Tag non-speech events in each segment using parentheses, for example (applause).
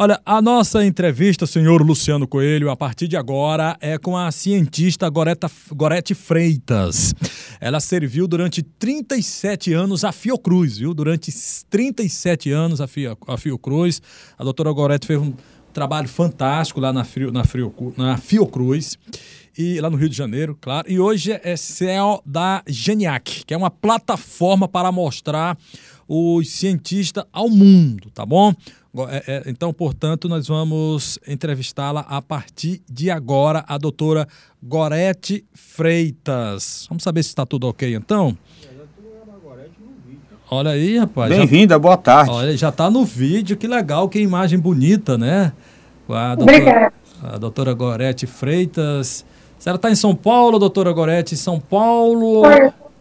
Olha, a nossa entrevista, senhor Luciano Coelho, a partir de agora é com a cientista Goreta, Gorete Freitas. Ela serviu durante 37 anos a Fiocruz, viu? Durante 37 anos a, Fio, a Fiocruz. A doutora Gorete fez um trabalho fantástico lá na, Frio, na, Frio, na Fiocruz e lá no Rio de Janeiro, claro. E hoje é CEO da Geniac, que é uma plataforma para mostrar os cientistas ao mundo, tá bom? É, é, então, portanto, nós vamos entrevistá-la a partir de agora, a doutora Gorete Freitas. Vamos saber se está tudo ok, então? Olha aí, rapaz. Bem-vinda, boa tarde. Olha, já está no vídeo, que legal, que imagem bonita, né? A doutora, Obrigada. A doutora Gorete Freitas. Você está em São Paulo, doutora Gorete? São Paulo?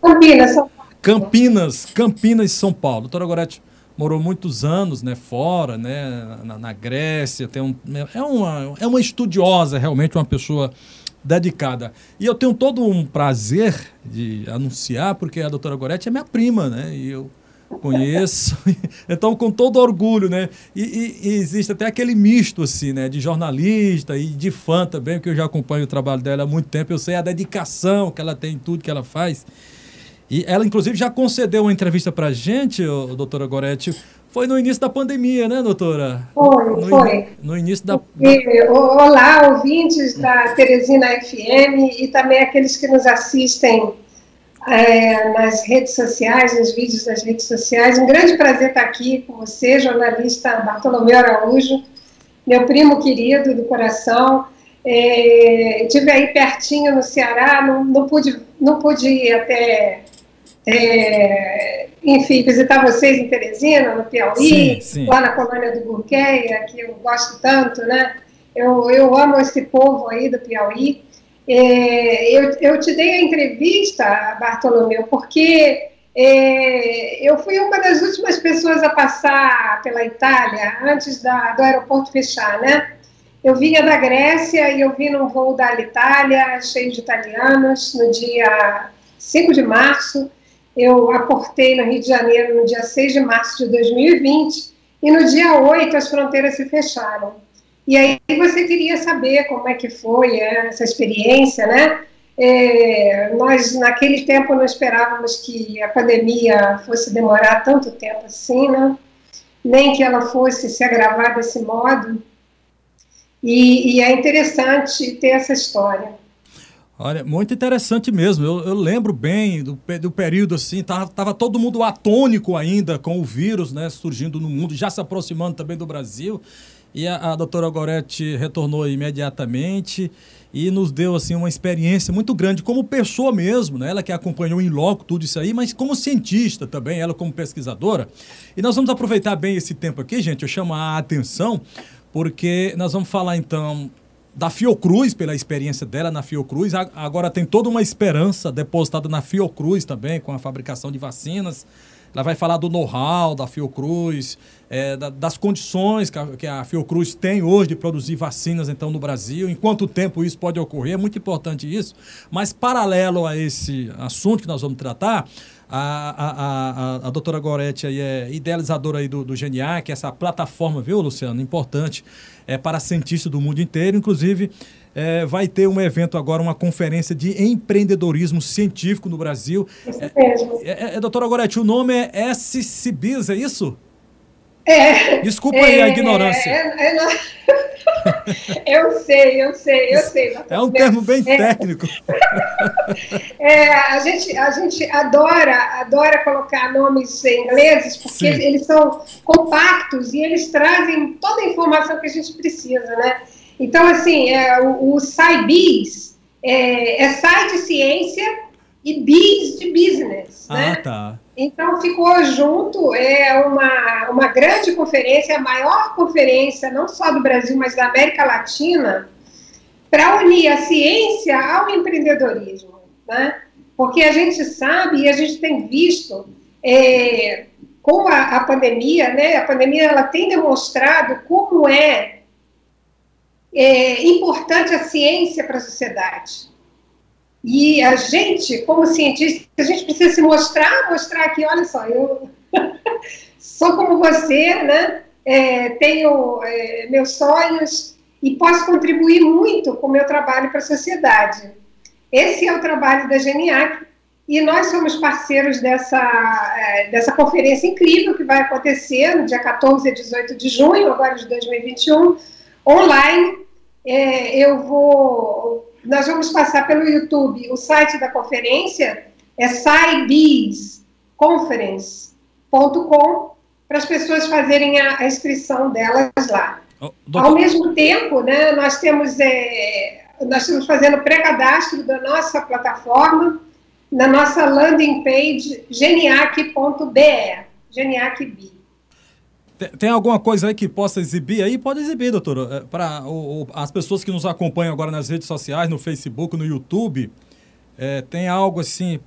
Campinas, São Paulo. Campinas, Campinas, São Paulo. Doutora Gorete, morou muitos anos né, fora, né, na, na Grécia, tem um, é, uma, é uma estudiosa, realmente uma pessoa dedicada. E eu tenho todo um prazer de anunciar, porque a doutora Goretti é minha prima, né? E eu conheço, (laughs) então com todo orgulho, né? E, e, e, existe até aquele misto, assim, né? De jornalista e de fã também, porque eu já acompanho o trabalho dela há muito tempo, eu sei a dedicação que ela tem em tudo que ela faz. E ela, inclusive, já concedeu uma entrevista para a gente, o, doutora Goretti. Foi no início da pandemia, né, doutora? Foi, no, foi. No início da. Olá, ouvintes da Teresina FM e também aqueles que nos assistem é, nas redes sociais, nos vídeos das redes sociais. Um grande prazer estar aqui com você, jornalista Bartolomeu Araújo, meu primo querido do coração. É, estive aí pertinho no Ceará, não, não, pude, não pude ir até é, enfim, visitar vocês em Teresina, no Piauí, sim, sim. lá na colônia do Burqueia, que eu gosto tanto, né? Eu, eu amo esse povo aí do Piauí. É, eu, eu te dei a entrevista, Bartolomeu, porque é, eu fui uma das últimas pessoas a passar pela Itália antes da, do aeroporto fechar, né? Eu vinha da Grécia e eu vim num voo da Itália, cheio de italianos, no dia 5 de março. Eu aportei no Rio de Janeiro no dia 6 de março de 2020 e no dia 8 as fronteiras se fecharam. E aí você queria saber como é que foi é, essa experiência, né? É, nós, naquele tempo, não esperávamos que a pandemia fosse demorar tanto tempo assim, né? Nem que ela fosse se agravar desse modo. E, e é interessante ter essa história. Olha, muito interessante mesmo. Eu, eu lembro bem do, do período assim, tava, tava todo mundo atônico ainda com o vírus, né, surgindo no mundo, já se aproximando também do Brasil. E a, a doutora Goretti retornou imediatamente e nos deu assim uma experiência muito grande como pessoa mesmo, né? Ela que acompanhou em loco tudo isso aí, mas como cientista também, ela como pesquisadora. E nós vamos aproveitar bem esse tempo aqui, gente. Eu chamo a atenção porque nós vamos falar então da Fiocruz, pela experiência dela na Fiocruz. Agora tem toda uma esperança depositada na Fiocruz também, com a fabricação de vacinas. Ela vai falar do know-how da Fiocruz, é, da, das condições que a, que a, Fiocruz tem hoje de produzir vacinas então no Brasil, em quanto tempo isso pode ocorrer, é muito importante isso. Mas paralelo a esse assunto que nós vamos tratar, a, a, a, a doutora Goretti aí é idealizadora aí do, do GENIAC, essa plataforma, viu, Luciano? Importante é, para cientistas do mundo inteiro. Inclusive, é, vai ter um evento agora, uma conferência de empreendedorismo científico no Brasil. Isso mesmo. É, é, é doutora Goretti, o nome é SCBIS, é isso? É. Desculpa aí a é, ignorância. É, é, (laughs) eu sei, eu sei, eu sei. É um termo bem técnico. (laughs) É, a, gente, a gente adora, adora colocar nomes ingleses porque Sim. eles são compactos e eles trazem toda a informação que a gente precisa, né? Então, assim, é, o, o SciBiz é, é site ciência e biz de business, ah, né? tá. Então ficou junto, é uma, uma grande conferência, a maior conferência, não só do Brasil, mas da América Latina, para unir a ciência ao empreendedorismo, né? Porque a gente sabe e a gente tem visto é, com a, a, pandemia, né? A pandemia ela tem demonstrado como é, é importante a ciência para a sociedade. E a gente, como cientista, a gente precisa se mostrar, mostrar que, olha só, eu (laughs) sou como você, né? é, tenho é, meus sonhos e posso contribuir muito com o meu trabalho para a sociedade. Esse é o trabalho da GENIAC e nós somos parceiros dessa, é, dessa conferência incrível que vai acontecer no dia 14 e 18 de junho, agora de 2021, online. É, eu vou, nós vamos passar pelo YouTube o site da conferência, é scibidsconference.com, para as pessoas fazerem a, a inscrição delas lá. Oh, Ao mesmo tempo, né, nós temos é, nós estamos fazendo pré-cadastro da nossa plataforma na nossa landing page geniac.br, geniac.b. Tem alguma coisa aí que possa exibir aí? Pode exibir, doutor. É, Para as pessoas que nos acompanham agora nas redes sociais, no Facebook, no YouTube, é, tem algo assim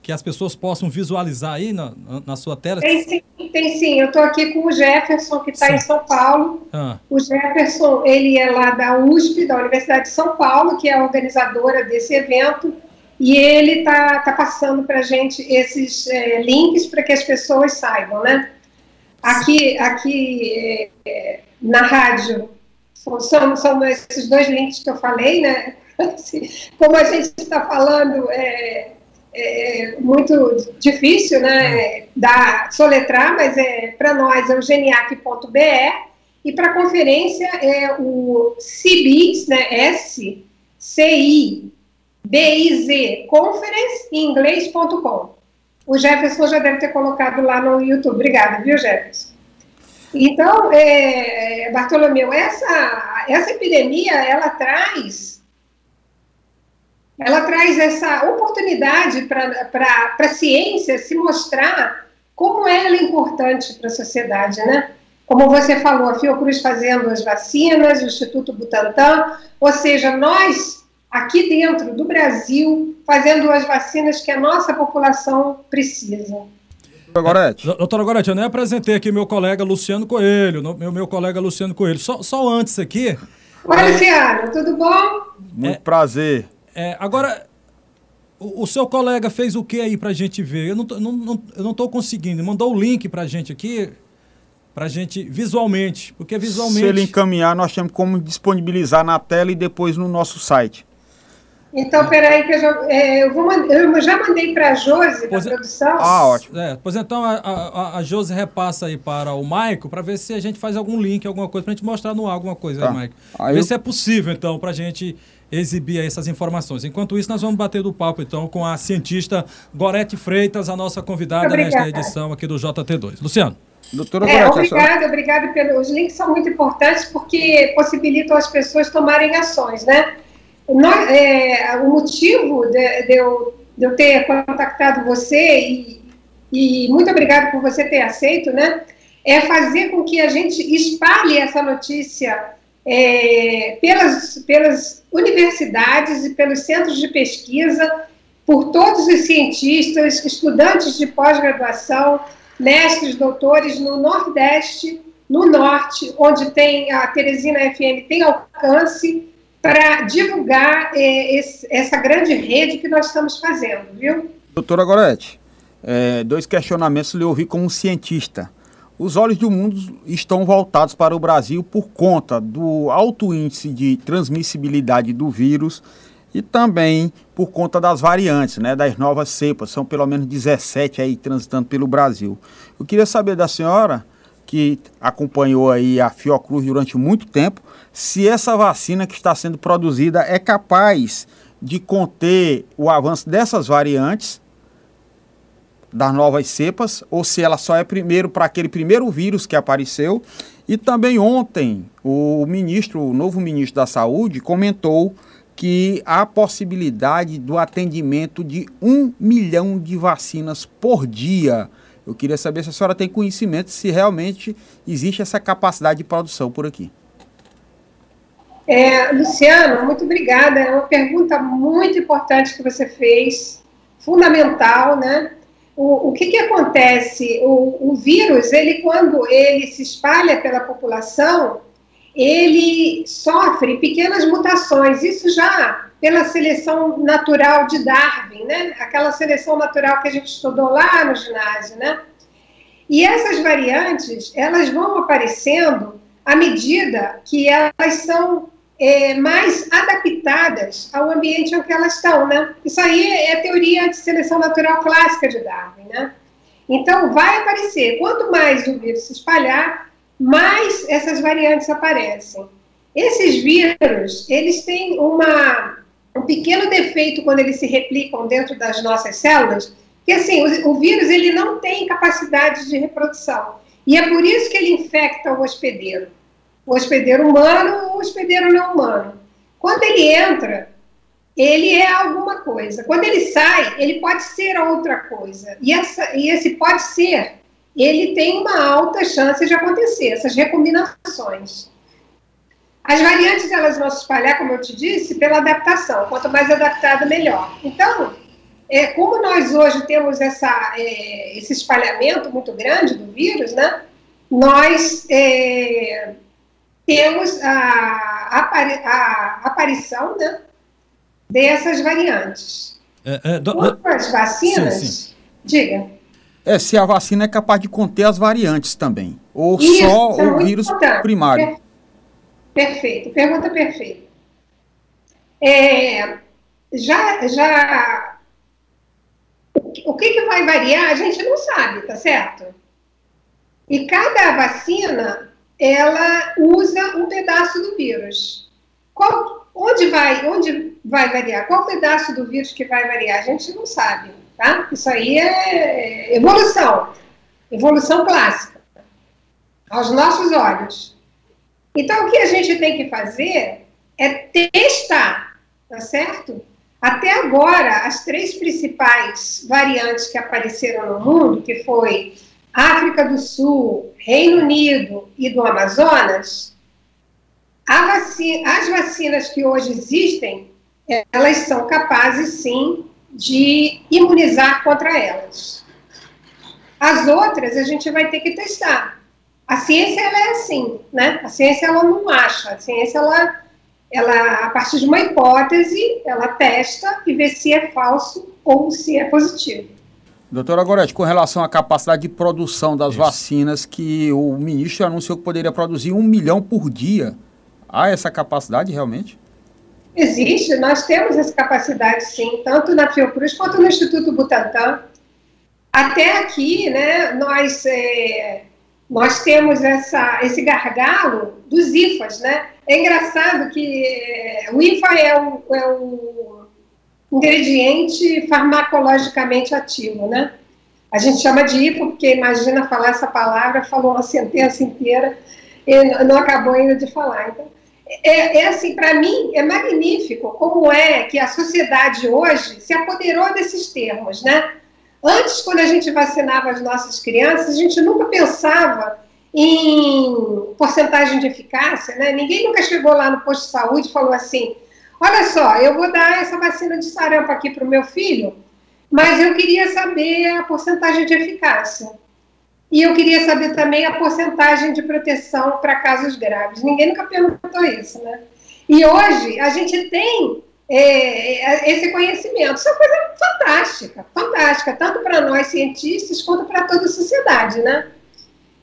que as pessoas possam visualizar aí na, na sua tela? Tem sim, tem sim. Eu estou aqui com o Jefferson, que está em São Paulo. Ah. O Jefferson, ele é lá da USP, da Universidade de São Paulo, que é a organizadora desse evento, e ele está tá passando para a gente esses é, links para que as pessoas saibam, né? Aqui, aqui é, na rádio, são, são esses dois links que eu falei, né? (laughs) Assim, como a gente está falando... É, é muito difícil, né, da soletrar, mas é para nós é o geniac.br e para a conferência é o CIBIZ, né, S C I B I Z conference em inglês.com. O Jefferson já deve ter colocado lá no YouTube. Obrigada, viu, Jefferson? Então, é, Bartolomeu, essa, essa epidemia, ela traz ela traz essa oportunidade para a ciência se mostrar como ela é importante para a sociedade, né? Como você falou, a Fiocruz fazendo as vacinas, o Instituto Butantan, ou seja, nós aqui dentro do Brasil fazendo as vacinas que a nossa população precisa. Gorete. Doutora Gorete, eu nem apresentei aqui meu colega Luciano Coelho, meu, meu colega Luciano Coelho. Só, só antes aqui. Oi, é... Luciano, tudo bom? Muito é... prazer. É, agora, o, o, seu colega fez o que aí pra gente ver? Eu não, não, não, eu não tô conseguindo. Mandou o link pra gente aqui, pra gente visualmente. Porque visualmente. Se ele encaminhar, nós temos como disponibilizar na tela e depois no nosso site. Então, peraí, que eu já, é, eu, vou, eu já mandei para a Josi, da produção. Ah, ótimo. É, pois então, a, a, a Josi repassa aí para o Maico, para ver se a gente faz algum link, alguma coisa, para a gente mostrar no ar alguma coisa, tá. aí, Maico. Aí ver eu... se é possível, então, para a gente exibir essas informações. Enquanto isso, nós vamos bater do papo, então, com a cientista Gorete Freitas, a nossa convidada nesta edição aqui do JT2. Luciano. Doutora é, obrigada, obrigada pelos links, são muito importantes porque possibilitam as pessoas tomarem ações, né? É, o motivo de, de, eu, de, eu, ter contactado você e, e muito obrigado por você ter aceito, né? É fazer com que a gente espalhe essa notícia é, pelas, pelas universidades e pelos centros de pesquisa, por todos os cientistas, estudantes de pós-graduação, mestres, doutores no Nordeste, no Norte, onde tem a Teresina FM tem alcance para divulgar é, esse, essa grande rede que nós estamos fazendo, viu? Doutora Gorete, é, dois questionamentos lhe ouvi como cientista. Os olhos do mundo estão voltados para o Brasil por conta do alto índice de transmissibilidade do vírus e também por conta das variantes, né, das novas cepas. São pelo menos 17 aí transitando pelo Brasil. Eu queria saber da senhora, que acompanhou aí a Fiocruz durante muito tempo, se essa vacina que está sendo produzida é capaz de conter o avanço dessas variantes das novas cepas, ou se ela só é primeiro para aquele primeiro vírus que apareceu. E também ontem o ministro, o novo ministro da Saúde, comentou que há possibilidade do atendimento de um milhão de vacinas por dia. Eu queria saber se a senhora tem conhecimento se realmente existe essa capacidade de produção por aqui. É, Luciano, muito obrigada. É uma pergunta muito importante que você fez, fundamental, né? o, o que, que acontece? O, o vírus, ele quando ele se espalha pela população, ele sofre pequenas mutações. Isso já pela seleção natural de Darwin, né? Aquela seleção natural que a gente estudou lá no ginásio, né? E essas variantes, elas vão aparecendo à medida que elas são é, mais adaptadas ao ambiente em que elas estão, né? Isso aí é a teoria de seleção natural clássica de Darwin, né? Então, vai aparecer. Quanto mais o vírus se espalhar, mais essas variantes aparecem. Esses vírus, eles têm uma, um pequeno defeito quando eles se replicam dentro das nossas células, que assim, o, o vírus ele não tem capacidade de reprodução. E é por isso que ele infecta o hospedeiro. O hospedeiro humano ou o hospedeiro não humano. Quando ele entra, ele é alguma coisa. Quando ele sai, ele pode ser outra coisa. E, essa, e esse pode ser, ele tem uma alta chance de acontecer, essas recombinações. As variantes elas vão se espalhar, como eu te disse, pela adaptação. Quanto mais adaptada, melhor. Então, é, como nós hoje temos essa, é, esse espalhamento muito grande do vírus, né, nós é, temos a, a, aparição né, dessas variantes. É, é, do, as vacinas, sim, sim. diga. É, se a vacina é capaz de conter as variantes também, ou Isso, só é o vírus importante. primário. Perfeito, pergunta perfeita. É, já, já, o que, que vai variar, a gente não sabe, tá certo? E cada vacina, ela usa um pedaço do vírus. Qual, onde vai, onde vai variar? Qual pedaço do vírus que vai variar? A gente não sabe, tá? Isso aí é evolução, evolução clássica, aos nossos olhos. Então, o que a gente tem que fazer é testar, tá certo? Até agora, as três principais variantes que apareceram no mundo, que foi África do Sul, Reino Unido e do Amazonas, vacina, as vacinas que hoje existem, elas são capazes, sim, de imunizar contra elas. As outras a gente vai ter que testar. A ciência ela é assim, né? A ciência ela não acha, a ciência ela, ela a partir de uma hipótese, ela testa e vê se é falso ou se é positivo. Doutora Gorete, com relação à capacidade de produção das Isso. vacinas, que o ministro anunciou que poderia produzir um milhão por dia, há essa capacidade realmente? Existe, nós temos essa capacidade sim, tanto na Fiocruz quanto no Instituto Butantan. Até aqui, né, nós, é, nós temos essa, esse gargalo dos IFAs, né? É engraçado que é, o IFA é o, é o ingrediente farmacologicamente ativo, né? A gente chama de IFA porque imagina falar essa palavra, falou uma sentença inteira e não acabou ainda de falar. Então, é, é assim, para mim, é magnífico como é que a sociedade hoje se apoderou desses termos, né? Antes, quando a gente vacinava as nossas crianças, a gente nunca pensava em porcentagem de eficácia, né? Ninguém nunca chegou lá no posto de saúde e falou assim: olha só, eu vou dar essa vacina de sarampo aqui para o meu filho, mas eu queria saber a porcentagem de eficácia. E eu queria saber também a porcentagem de proteção para casos graves. Ninguém nunca perguntou isso, né? E hoje a gente tem é, esse conhecimento. Isso é uma coisa fantástica, fantástica, tanto para nós cientistas quanto para toda a sociedade, né?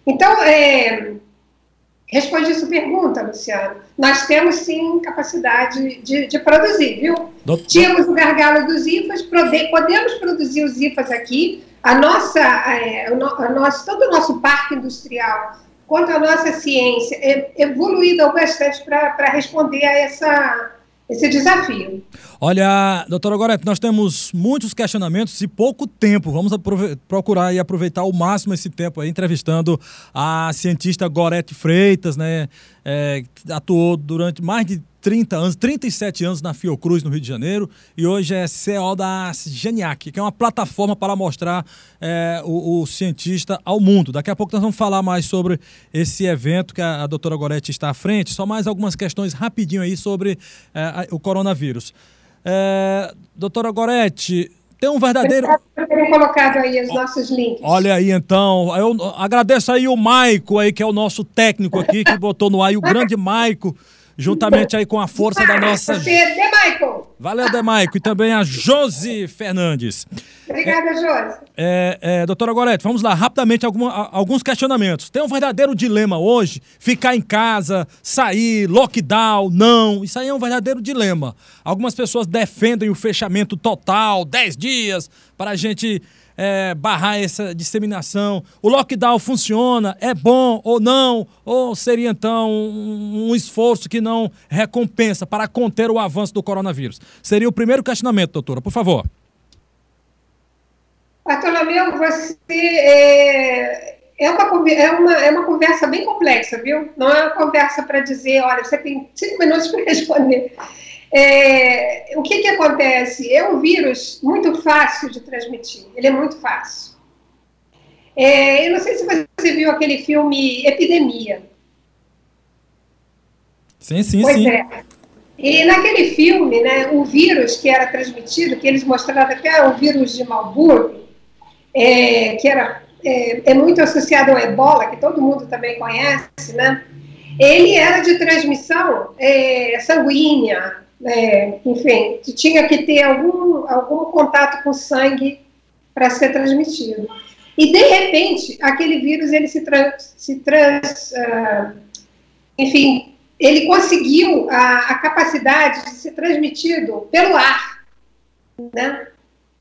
Então, é, respondi sua pergunta, Luciano. Nós temos sim capacidade de, de produzir, viu? Doutor. Tínhamos o gargalo dos IFAs, podemos produzir os IFAs aqui, a nossa, é, o, nosso, todo o nosso parque industrial, quanto a nossa ciência, é evoluída bastante para responder a essa, esse desafio. Olha, doutora Gorete, nós temos muitos questionamentos e pouco tempo. Vamos procurar e aproveitar ao máximo esse tempo aí, entrevistando a cientista Gorete Freitas, né? É, atuou durante mais de 30 anos, 37 anos na Fiocruz, no Rio de Janeiro, e hoje é CEO da Geniac, que é uma plataforma para mostrar é, o, o, cientista ao mundo. Daqui a pouco nós vamos falar mais sobre esse evento que a, a doutora Goretti está à frente, só mais algumas questões rapidinho aí sobre é, o coronavírus. É, doutora Goretti, tem um verdadeiro. Eu colocado aí os nossos links. Olha aí, então. Eu agradeço aí o Maico aí, que é o nosso técnico aqui, que botou no ar, e o grande Maico juntamente aí com a força da nossa. Valeu, Demaico. E também a Josi Fernandes. Obrigada, Josi. É, é, doutora Gorete, vamos lá, rapidamente, alguma, alguns questionamentos. Tem um verdadeiro dilema hoje, ficar em casa, sair, lockdown, não. Isso aí é um verdadeiro dilema. Algumas pessoas defendem o fechamento total, 10 dias, para a gente é, barrar essa disseminação? O lockdown funciona? É bom ou não? Ou seria então um, um esforço que não recompensa para conter o avanço do coronavírus? Seria o primeiro questionamento, doutora, por favor. Bartolomeu, você é, é, uma, é, uma, é uma conversa bem complexa, viu? Não é uma conversa para dizer, olha, você tem cinco minutos para (laughs) responder. É, o que, que acontece? É um vírus muito fácil de transmitir, ele é muito fácil. É, eu não sei se você viu aquele filme Epidemia. Sim, sim, pois sim. É. E naquele filme, né, o vírus que era transmitido, que eles mostraram que era o vírus de Marburg, é, que era, é, é, muito associado ao ebola, que todo mundo também conhece, né? Ele era de transmissão é, sanguínea, é, enfim, tinha que ter algum, algum contato com sangue para ser transmitido. E, de repente, aquele vírus, ele se, trans, se trans uh, enfim, ele conseguiu a, a, capacidade de ser transmitido pelo ar, né?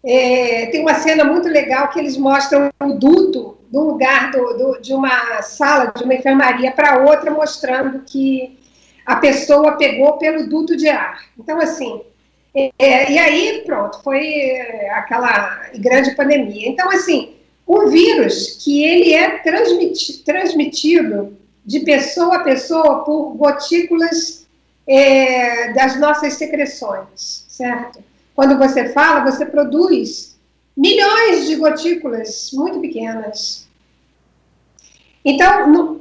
É, tem uma cena muito legal que eles mostram o duto do lugar do, do, de uma sala, de uma enfermaria para outra, mostrando que a pessoa pegou pelo duto de ar. Então, assim, é, e aí, pronto, foi é, aquela grande pandemia. Então, assim, o vírus, que ele é transmiti transmitido de pessoa a pessoa por gotículas é, das nossas secreções, certo? Quando você fala, você produz milhões de gotículas muito pequenas, então, num,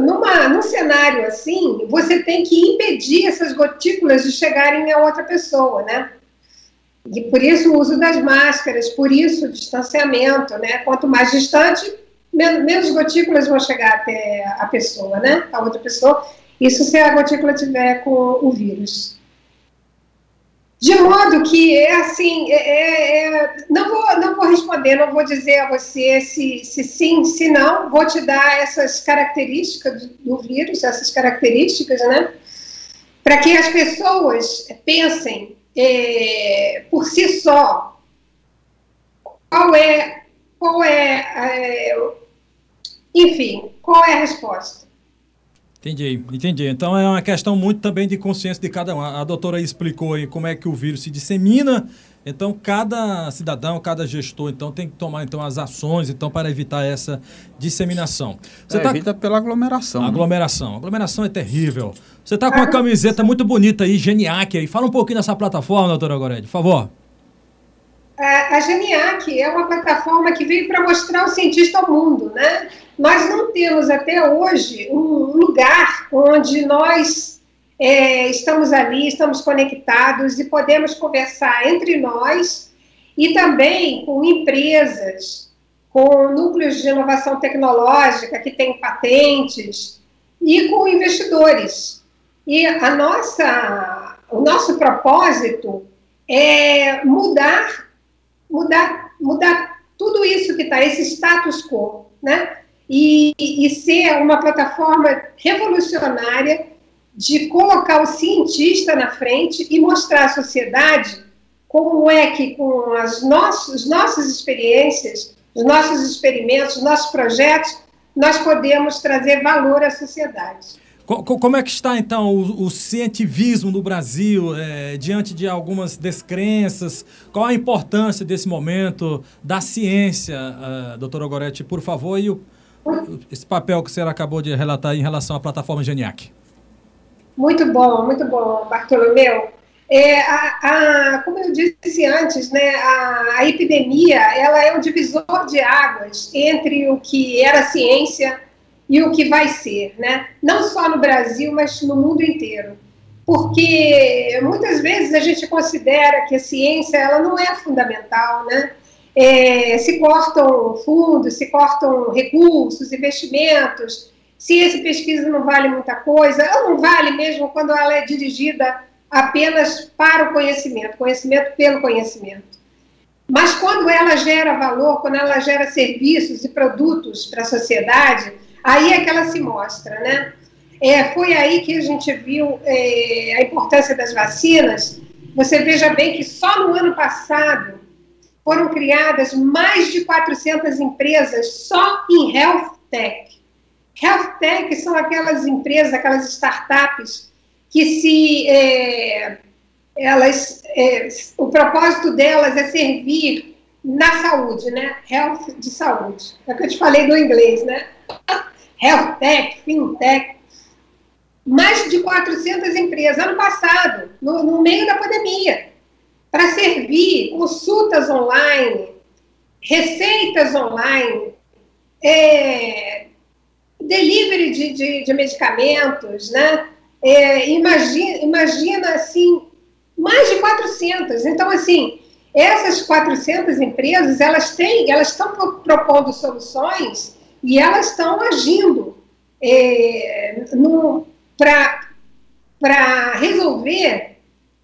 numa, num cenário assim, você tem que impedir essas gotículas de chegarem a outra pessoa, né? E por isso o uso das máscaras, por isso o distanciamento, né? Quanto mais distante, menos gotículas vão chegar até a pessoa, né? A outra pessoa. Isso se a gotícula tiver com o vírus. De modo que é assim, é, é, é, não, vou, não vou responder, não vou dizer a você se, se sim, se não, vou te dar essas características do vírus, essas características, né? Para que as pessoas pensem é, por si só qual é, qual é, é enfim, qual é a resposta. Entendi, entendi. Então é uma questão muito também de consciência de cada um. A doutora explicou aí como é que o vírus se dissemina. Então cada cidadão, cada gestor, então tem que tomar então as ações então para evitar essa disseminação. Você é, tá... Evita pela aglomeração. Né? Aglomeração. Né? Aglomeração é terrível. Você está com uma camiseta muito bonita aí, Geniac aí. Fala um pouquinho dessa plataforma, doutora Gorede, por favor. A, a Geniac é uma plataforma que veio para mostrar o cientista ao mundo, né? Nós não temos até hoje um lugar onde nós é, estamos ali, estamos conectados e podemos conversar entre nós e também com empresas, com núcleos de inovação tecnológica que têm patentes e com investidores. E a nossa, o nosso propósito é mudar, mudar, mudar tudo isso que está, esse status quo, né? e, e ser uma plataforma revolucionária de colocar o cientista na frente e mostrar à sociedade como é que com as nossas, nossas experiências, os nossos experimentos, os nossos projetos, nós podemos trazer valor à sociedade. Como é que está, então, o, o cientivismo no Brasil, é, diante de algumas descrenças? Qual a importância desse momento da ciência, uh, doutora Goretti, por favor, e o, esse papel que você acabou de relatar em relação à plataforma Geniac. Muito bom, muito bom, Bartolomeu. É, a, a, como eu disse antes, né, a, a, epidemia ela é o divisor de águas entre o que era ciência e o que vai ser, né? não só no Brasil, mas no mundo inteiro. Porque muitas vezes a gente considera que a ciência ela não é fundamental, né? é, se cortam fundos, se cortam recursos, investimentos, ciência e pesquisa não vale muita coisa, ou não vale mesmo quando ela é dirigida apenas para o conhecimento, conhecimento pelo conhecimento. Mas quando ela gera valor, quando ela gera serviços e produtos para a sociedade, aí é que ela se mostra, né? É, foi aí que a gente viu é, a importância das vacinas. Você veja bem que só no ano passado foram criadas mais de 400 empresas só em health tech. Health tech são aquelas empresas, aquelas startups que se é, elas, é, o propósito delas é servir na saúde, né? Health de saúde. É o que eu te falei do inglês, né? Health tech, fintech. Mais de 400 empresas. Ano passado, no, no meio da pandemia, para servir consultas online, receitas online, é, delivery de, de, de medicamentos, né? É, imagina, imagina, assim, mais de 400. Então, assim, essas 400 empresas, elas têm, elas estão propondo soluções e elas estão agindo é, para resolver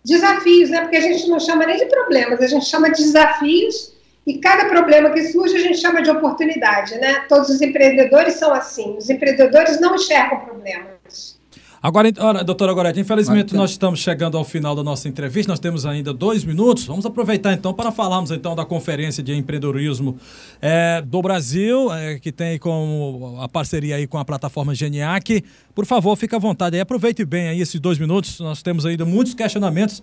desafios, né? Porque a gente não chama nem de problemas, a gente chama de desafios e cada problema que surge a gente chama de oportunidade, né? Todos os empreendedores são assim. Os empreendedores não enxergam problemas. Agora, olha, doutora Gorete, infelizmente nós estamos chegando ao final da nossa entrevista, nós temos ainda dois minutos. Vamos aproveitar então para falarmos então da Conferência de Empreendedorismo é, do Brasil, é, que tem com a parceria aí com a plataforma Geniac. Por favor, fique à vontade aí, aproveite bem aí esses dois minutos, nós temos ainda muitos questionamentos.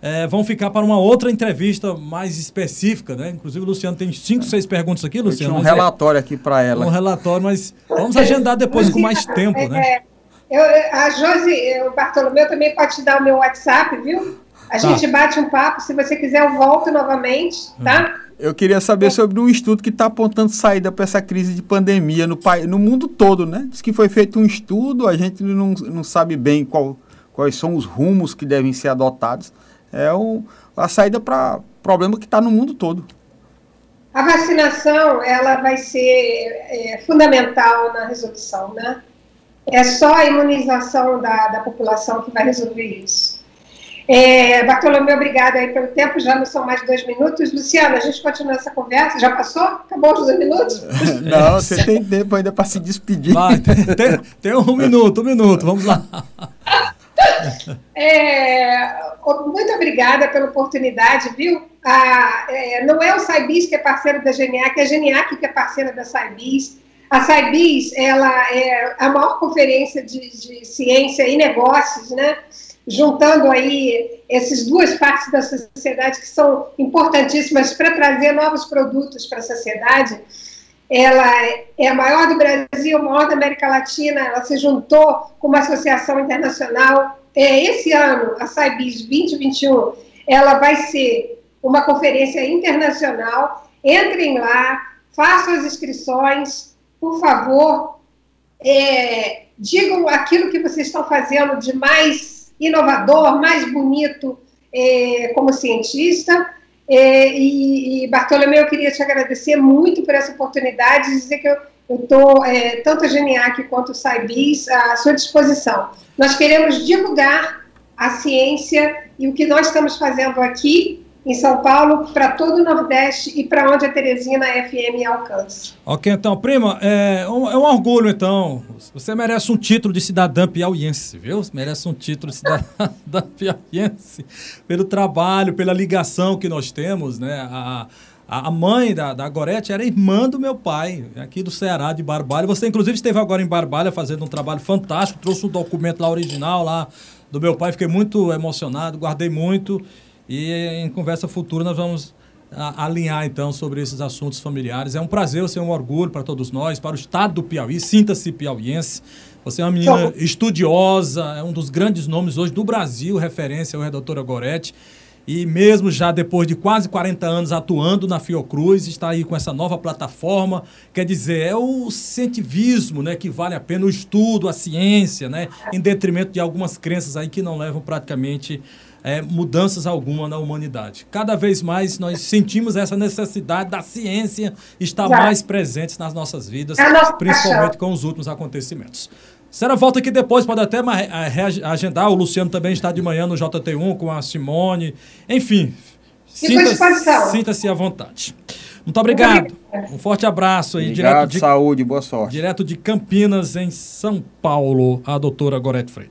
É, vão ficar para uma outra entrevista mais específica, né? Inclusive o Luciano tem cinco, seis perguntas aqui, Luciano. um é relatório aqui para ela. Um relatório, mas vamos agendar depois com mais tempo, né? Eu, a Josi, o Bartolomeu também pode te dar o meu WhatsApp, viu? A tá. gente bate um papo, se você quiser eu volto novamente, tá? Uhum. Eu queria saber sobre um estudo que está apontando saída para essa crise de pandemia no, no mundo todo, né? Diz que foi feito um estudo, a gente não, não sabe bem qual, quais são os rumos que devem ser adotados. É um, a saída para problema que está no mundo todo. A vacinação, ela vai ser é, fundamental na resolução, né? É só a imunização da, da população que vai resolver isso. É, Bartolomeu, obrigada aí pelo tempo, já não são mais dois minutos. Luciano, a gente continua essa conversa, já passou? Acabou os dois minutos? (laughs) não, você tem tempo ainda para se despedir. Vai, tem, tem, tem, um minuto, um minuto, vamos lá. (laughs) É, muito obrigada pela oportunidade, viu? Ah, é, não é o Saibis que é parceiro da GENIAC, é a GENIAC que é parceira da Saibis. A SciBis, ela é a maior conferência de, de ciência e negócios, né? juntando aí essas duas partes da sociedade que são importantíssimas para trazer novos produtos para a sociedade. Ela é a maior do Brasil, a maior da América Latina, ela se juntou com uma associação internacional. É, esse ano, a SciBis 2021, ela vai ser uma conferência internacional. Entrem lá, façam as inscrições, por favor, é, digam aquilo que vocês estão fazendo de mais inovador, mais bonito é, como cientista. É, e, e, Bartolomeu, eu queria te agradecer muito por essa oportunidade de dizer que eu estou, é, tanto a Geniac quanto o Saibis, à sua disposição. Nós queremos divulgar a ciência e o que nós estamos fazendo aqui em São Paulo, para todo o Nordeste e para onde a Teresina FM alcança. Ok, então, prima, é um, é um, orgulho, então. Você merece um título de cidadã piauiense, viu? Você merece um título de cidadã (laughs) piauiense pelo trabalho, pela ligação que nós temos, né? A, a mãe da, da Gorete era irmã do meu pai, aqui do Ceará, de Barbalha. Você, inclusive, esteve agora em Barbalha fazendo um trabalho fantástico, trouxe um documento lá original lá do meu pai, fiquei muito emocionado, guardei muito. E em conversa futura nós vamos alinhar então sobre esses assuntos familiares. É um prazer, ser um orgulho para todos nós, para o estado do Piauí. Sinta-se piauiense. Você é uma menina estudiosa, é um dos grandes nomes hoje do Brasil, referência é a doutora Gorete. e mesmo já depois de quase 40 anos atuando na Fiocruz, está aí com essa nova plataforma. Quer dizer, é o cientivismo né, que vale a pena, o estudo, a ciência, né, em detrimento de algumas crenças aí que não levam praticamente é, mudanças alguma na humanidade. Cada vez mais nós sentimos essa necessidade da ciência estar Exato. mais presente nas nossas vidas, é principalmente com os últimos acontecimentos. Será volta aqui depois, pode até agendar. O Luciano também está de manhã no JT1 com a Simone. Enfim, sinta-se sinta à vontade. Muito obrigado. Um forte abraço aí. Obrigado, direto de saúde, boa sorte. Direto de Campinas, em São Paulo, a doutora Gorete Freitas.